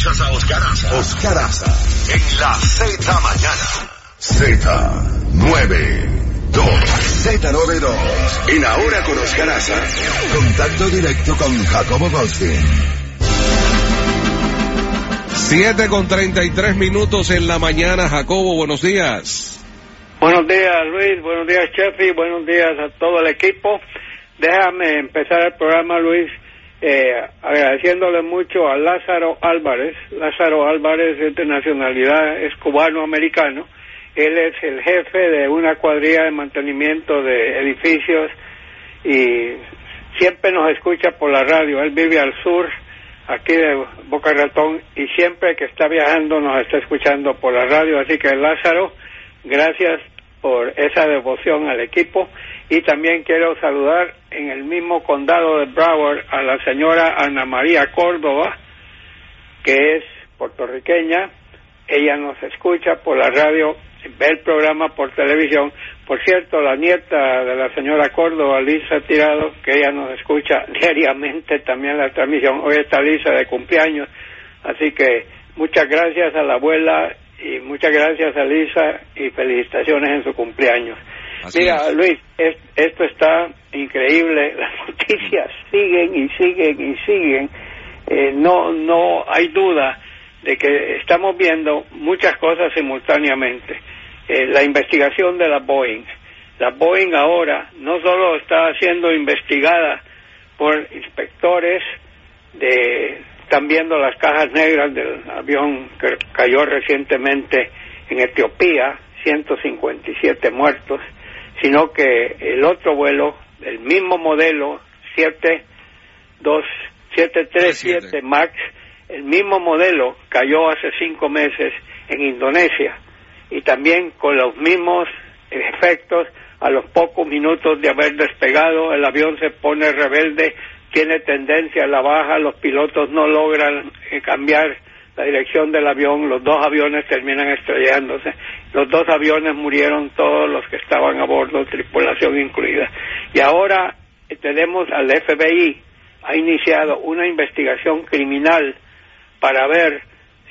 Escuchas a Oscar Aza. Oscar Aza. En la Z mañana. Z92. Z92. En Ahora con Oscar Aza. Contacto directo con Jacobo Goldstein. 7 con 33 minutos en la mañana. Jacobo, buenos días. Buenos días, Luis. Buenos días, Chefi. Buenos días a todo el equipo. Déjame empezar el programa, Luis, eh, agradeciéndole mucho a Lázaro Álvarez. Lázaro Álvarez es de nacionalidad, es cubano-americano. Él es el jefe de una cuadrilla de mantenimiento de edificios y siempre nos escucha por la radio. Él vive al sur, aquí de Boca Ratón, y siempre que está viajando nos está escuchando por la radio. Así que Lázaro, gracias por esa devoción al equipo y también quiero saludar en el mismo condado de Broward a la señora Ana María Córdoba, que es puertorriqueña. Ella nos escucha por la radio, ve el programa por televisión. Por cierto, la nieta de la señora Córdoba, Lisa Tirado, que ella nos escucha diariamente también la transmisión. Hoy está Lisa de cumpleaños, así que muchas gracias a la abuela y muchas gracias a Lisa y felicitaciones en su cumpleaños. Así Mira, es. Luis, es- esto está increíble. Las noticias siguen y siguen y siguen. Eh, no, no hay duda de que estamos viendo muchas cosas simultáneamente. Eh, la investigación de la Boeing. La Boeing ahora no solo está siendo investigada por inspectores de están viendo las cajas negras del avión que cayó recientemente en Etiopía, 157 muertos, sino que el otro vuelo, el mismo modelo, 737 MAX, el mismo modelo cayó hace cinco meses en Indonesia. Y también con los mismos efectos a los pocos minutos de haber despegado el avión se pone rebelde tiene tendencia a la baja los pilotos no logran eh, cambiar la dirección del avión los dos aviones terminan estrellándose los dos aviones murieron todos los que estaban a bordo tripulación incluida y ahora eh, tenemos al FBI ha iniciado una investigación criminal para ver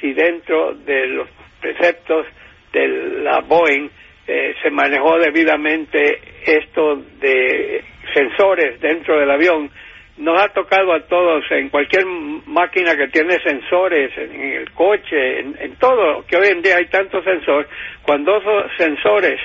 si dentro de los preceptos de la Boeing eh, se manejó debidamente esto de sensores dentro del avión. Nos ha tocado a todos en cualquier máquina que tiene sensores, en, en el coche, en, en todo, que hoy en día hay tantos sensores, cuando esos sensores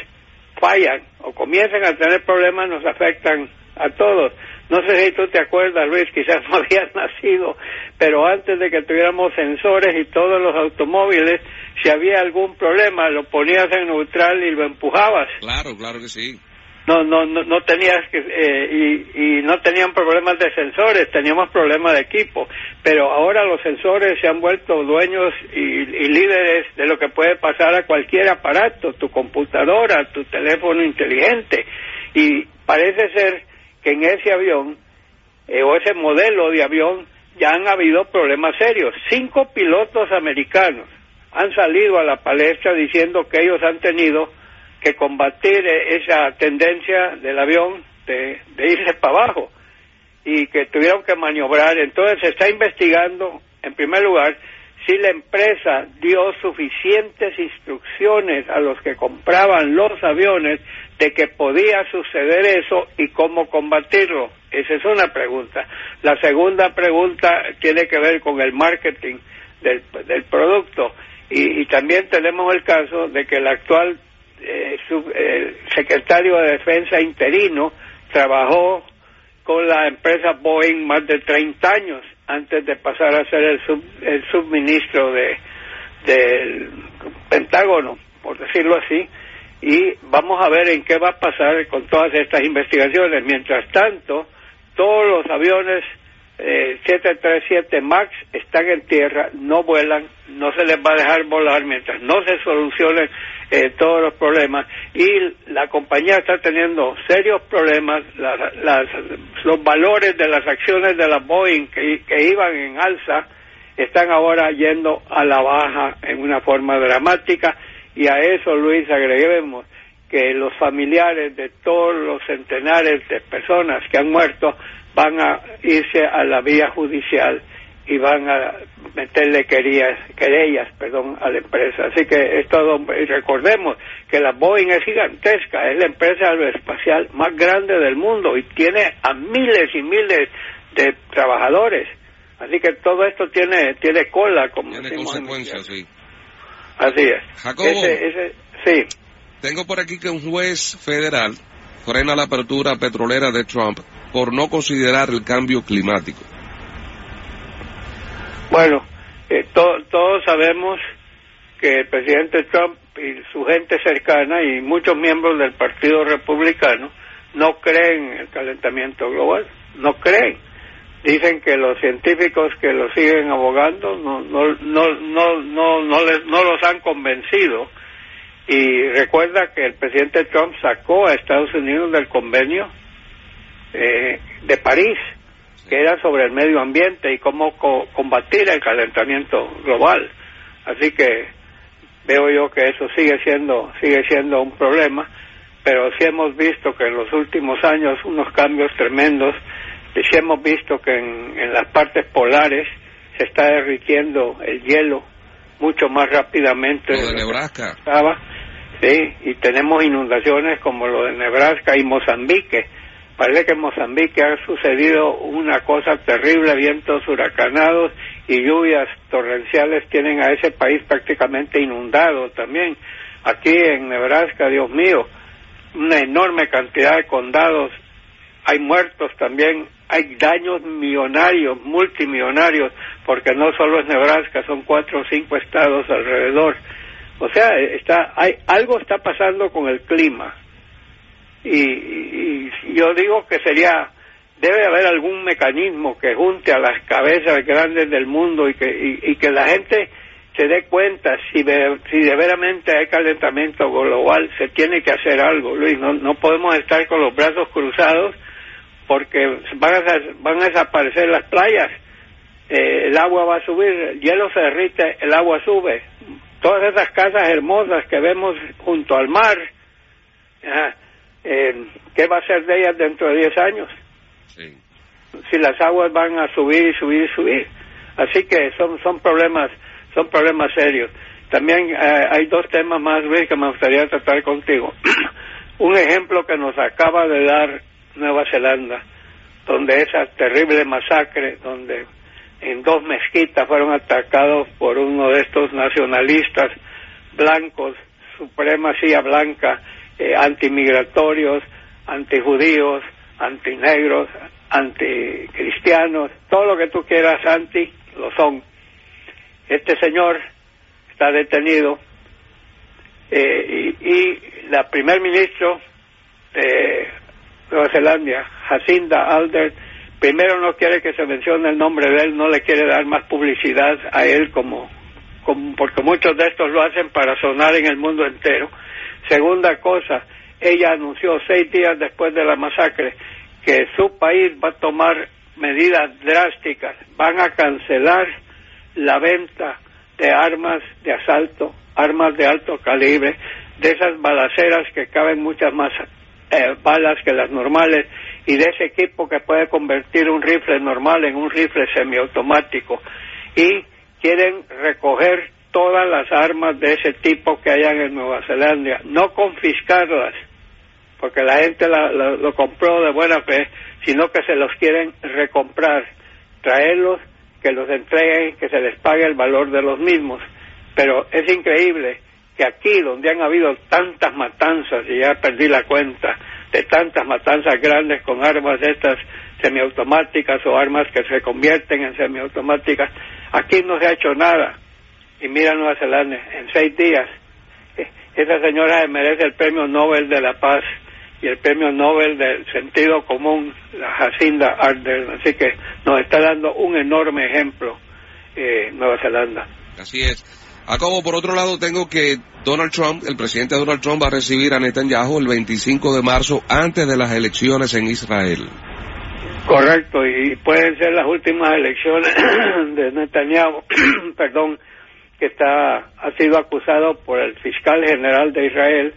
fallan o comienzan a tener problemas nos afectan a todos. No sé si tú te acuerdas, Luis, quizás no habías nacido, pero antes de que tuviéramos sensores y todos los automóviles, si había algún problema, lo ponías en neutral y lo empujabas. Claro, claro que sí. No, no, no, tenías que, eh, y, y no tenían problemas de sensores, teníamos problemas de equipo. Pero ahora los sensores se han vuelto dueños y, y líderes de lo que puede pasar a cualquier aparato, tu computadora, tu teléfono inteligente. Y parece ser que en ese avión, eh, o ese modelo de avión, ya han habido problemas serios. Cinco pilotos americanos han salido a la palestra diciendo que ellos han tenido que combatir eh, esa tendencia del avión de, irse para abajo y que tuvieron que maniobrar. Entonces se está investigando, en primer lugar, si la empresa dio suficientes instrucciones a los que compraban los aviones de que podía suceder eso y cómo combatirlo. Esa es una pregunta. La segunda pregunta tiene que ver con el marketing del, del producto. Y, y también tenemos el caso de que el actual eh, sub- eh, secretario de Defensa interino trabajó con la empresa Boeing más de 30 años antes de pasar a ser el, sub- el subministro de del Pentágono, por decirlo así, y vamos a ver en qué va a pasar con todas estas investigaciones. Mientras tanto, todos los aviones 737 eh, MAX están en tierra, no vuelan, no se les va a dejar volar mientras no se solucionen eh, todos los problemas. Y la compañía está teniendo serios problemas, los valores de las acciones de la Boeing que, que iban en alza están ahora yendo a la baja en una forma dramática. Y a eso Luis agreguemos que los familiares de todos los centenares de personas que han muerto van a irse a la vía judicial y van a meterle querellas, querellas perdón, a la empresa. Así que es todo, y recordemos que la Boeing es gigantesca, es la empresa aeroespacial más grande del mundo y tiene a miles y miles de trabajadores. Así que todo esto tiene tiene cola, como Tiene consecuencias, sí. Así es. Jacobo, ese, sí. tengo por aquí que un juez federal frena la apertura petrolera de Trump por no considerar el cambio climático. Bueno, eh, todos sabemos que el presidente Trump y su gente cercana y muchos miembros del Partido Republicano no creen en el calentamiento global, no creen. Dicen que los científicos que lo siguen abogando no no no no no no, les, no los han convencido y recuerda que el presidente Trump sacó a Estados Unidos del convenio eh, de París, que era sobre el medio ambiente y cómo combatir el calentamiento global. Así que veo yo que eso sigue siendo sigue siendo un problema, pero sí hemos visto que en los últimos años unos cambios tremendos, y sí hemos visto que en, en las partes polares se está derritiendo el hielo mucho más rápidamente. Lo de Nebraska. Estaba, sí, y tenemos inundaciones como lo de Nebraska y Mozambique Parece que en Mozambique ha sucedido una cosa terrible, vientos huracanados y lluvias torrenciales tienen a ese país prácticamente inundado también. Aquí en Nebraska, Dios mío, una enorme cantidad de condados, hay muertos también, hay daños millonarios, multimillonarios, porque no solo es Nebraska, son cuatro o cinco estados alrededor. O sea, está, hay, algo está pasando con el clima y, yo digo que sería debe haber algún mecanismo que junte a las cabezas grandes del mundo y que y, que la gente se dé cuenta si de, si de veramente hay calentamiento global se tiene que hacer algo Luis. No no podemos estar con los brazos cruzados porque van a van a desaparecer las playas. Eh, el agua va a subir el hielo se derrite el agua sube. Todas esas casas hermosas que vemos junto al mar eh, ¿qué va a ser de ellas dentro de 10 años? Si las aguas van a subir y subir y subir. Así que son, son problemas son problemas serios. También eh, hay dos temas más, Luis, que me gustaría tratar contigo. Un ejemplo que nos acaba de dar Nueva Zelanda, donde esa terrible masacre, donde en dos mezquitas fueron atacados por uno de estos nacionalistas blancos, supremacía blanca, eh, antimigratorios, antijudíos, antinegros, anticristianos, todo lo que tú quieras anti, lo son. Este señor está detenido eh, y, la primer ministro de Nueva Zelanda, Jacinda Alder, primero no quiere que se mencione el nombre de él, no le quiere dar más publicidad a él como, como porque muchos de estos lo hacen para sonar en el mundo entero Segunda cosa, ella anunció seis días después de la masacre que su país va a tomar medidas drásticas, van a cancelar la venta de armas de asalto, armas de alto calibre, de esas balaceras que caben muchas más eh, balas que las normales y de ese equipo que puede convertir un rifle normal en un rifle semiautomático. Y quieren recoger todas las armas de ese tipo que hayan en Nueva Zelanda, no confiscarlas, porque la gente lo compró de buena fe, sino que se los quieren recomprar, traerlos, que los entreguen, que se les pague el valor de los mismos. Pero es increíble que aquí, donde han habido tantas matanzas, y ya perdí la cuenta, de tantas matanzas grandes con armas de estas semiautomáticas o armas que se convierten en semiautomáticas, aquí no se ha hecho nada y mira Nueva Zelanda, en seis días, eh, esa señora merece el premio Nobel de la Paz y el premio Nobel del sentido común, la Jacinda Ardern. Así que nos está dando un enorme ejemplo eh, Nueva Zelanda. Así es. Acabo, por otro lado, tengo que Donald Trump, el presidente Donald Trump va a recibir a Netanyahu el 25 de marzo antes de las elecciones en Israel. Correcto, y pueden ser las últimas elecciones de Netanyahu, perdón, que está ha sido acusado por el fiscal general de Israel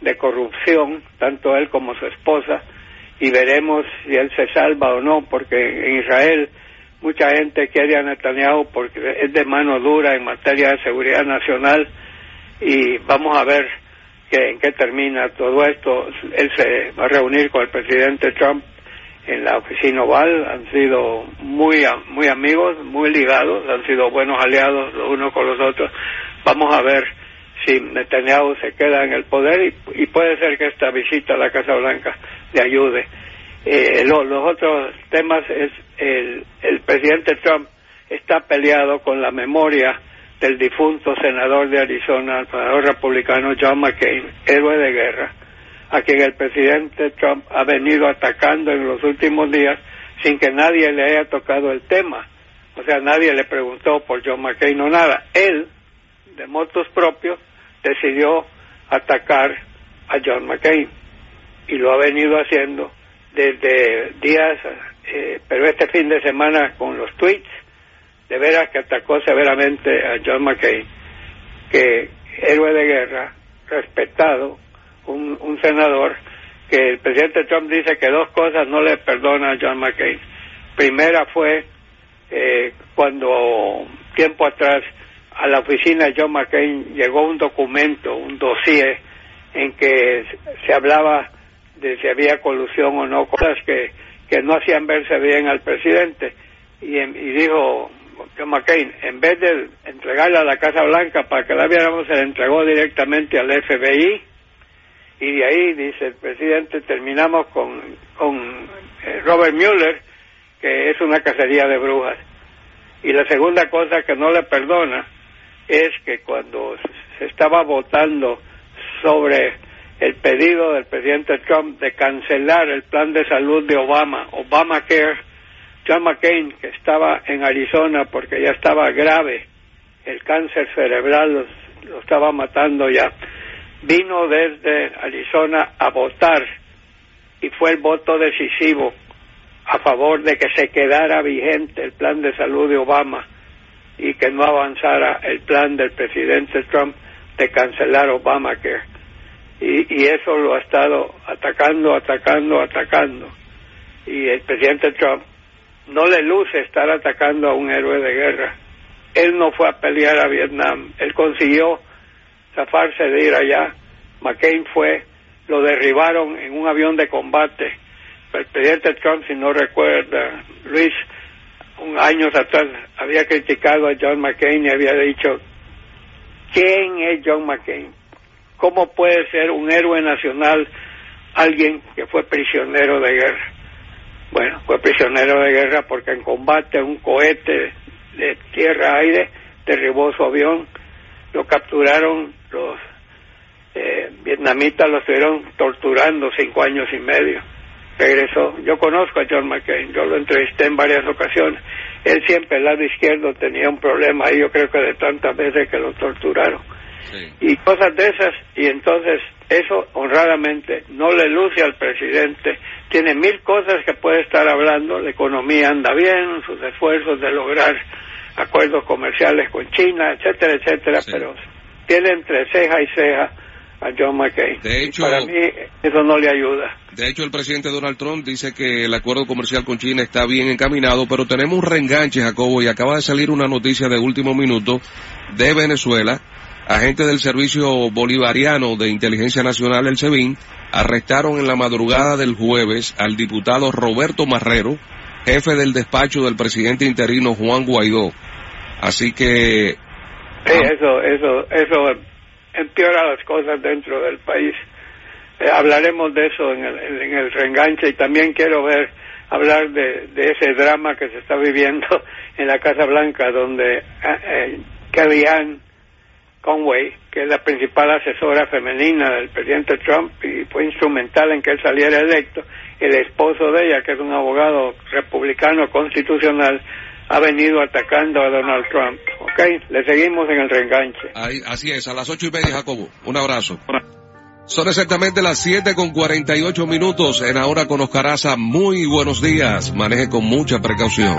de corrupción, tanto él como su esposa, y veremos si él se salva o no, porque en Israel mucha gente quiere a Netanyahu porque es de mano dura en materia de seguridad nacional y vamos a ver que, en qué termina todo esto. Él se va a reunir con el presidente Trump en la oficina oval, han sido muy, muy amigos, muy ligados, han sido buenos aliados los unos con los otros. Vamos a ver si Netanyahu se queda en el poder y, puede ser que esta visita a la Casa Blanca le ayude. Eh, los otros temas es el, el presidente Trump está peleado con la memoria del difunto senador de Arizona, el senador republicano John McCain, héroe de guerra, a quien el presidente Trump ha venido atacando en los últimos días sin que nadie le haya tocado el tema. O sea, nadie le preguntó por John McCain o nada. Él, de motos propios, decidió atacar a John McCain y lo ha venido haciendo desde días, eh, pero este fin de semana con los tweets, de veras que atacó severamente a John McCain, que héroe de guerra, respetado, un, un senador, que el presidente Trump dice que dos cosas no le perdona a John McCain. Primera fue eh, cuando tiempo atrás a la oficina de John McCain llegó un documento, un dossier, en que se hablaba de si había colusión o no, cosas que, que no hacían verse bien al presidente. Y, dijo John McCain, en vez de entregarla a la Casa Blanca para que la viéramos, se la entregó directamente al FBI. Y de ahí, dice el presidente, terminamos con, con eh, Robert Mueller, que es una cacería de brujas. Y la segunda cosa que no le perdona es que cuando se estaba votando sobre el pedido del presidente Trump de cancelar el plan de salud de Obama, Obamacare, John McCain, que estaba en Arizona porque ya estaba grave, el cáncer cerebral lo, estaba matando ya, vino desde Arizona a votar y fue el voto decisivo a favor de que se quedara vigente el plan de salud de Obama y que no avanzara el plan del presidente Trump de cancelar Obamacare. Y, eso lo ha estado atacando, atacando, atacando. Y el presidente Trump no le luce estar atacando a un héroe de guerra. Él no fue a pelear a Vietnam, él consiguió zafarse de ir allá. McCain fue, lo derribaron en un avión de combate. El presidente Trump, si no recuerda, Luis, un años atrás había criticado a John McCain y había dicho, ¿quién es John McCain? ¿Cómo puede ser un héroe nacional alguien que fue prisionero de guerra? Bueno, fue prisionero de guerra porque en combate un cohete de tierra-aire derribó su avión, lo capturaron los eh, vietnamitas, lo estuvieron torturando cinco años y medio regresó. Yo conozco a John McCain, yo lo entrevisté en varias ocasiones. Él siempre, el lado izquierdo, tenía un problema ahí, yo creo que de tantas veces que lo torturaron. Y cosas de esas, y entonces eso honradamente no le luce al presidente. Tiene mil cosas que puede estar hablando, la economía anda bien, sus esfuerzos de lograr acuerdos comerciales con China, etcétera, etcétera, pero tiene entre ceja y ceja a John McCain. De hecho, para mí eso no le ayuda. De hecho, el presidente Donald Trump dice que el acuerdo comercial con China está bien encaminado, pero tenemos un reenganche, Jacobo, y acaba de salir una noticia de último minuto de Venezuela. Agentes del Servicio Bolivariano de Inteligencia Nacional, el SEBIN, arrestaron en la madrugada del jueves al diputado Roberto Marrero, jefe del despacho del presidente interino Juan Guaidó. Así que... eso, eso, eso empeora las cosas dentro del país. Eh, hablaremos de eso en el, en el reenganche y también quiero ver hablar de, de, ese drama que se está viviendo en la Casa Blanca donde eh, eh Kellyanne Conway, que es la principal asesora femenina del presidente Trump y fue instrumental en que él saliera electo, el esposo de ella, que es un abogado republicano constitucional, ha venido atacando a Donald Trump. ¿Ok? Le seguimos en el reenganche. así es, a las ocho y media, Jacobo. Un abrazo. Son exactamente las siete con cuarenta y ocho minutos en Ahora con Oscaraza. Muy buenos días. Maneje con mucha precaución.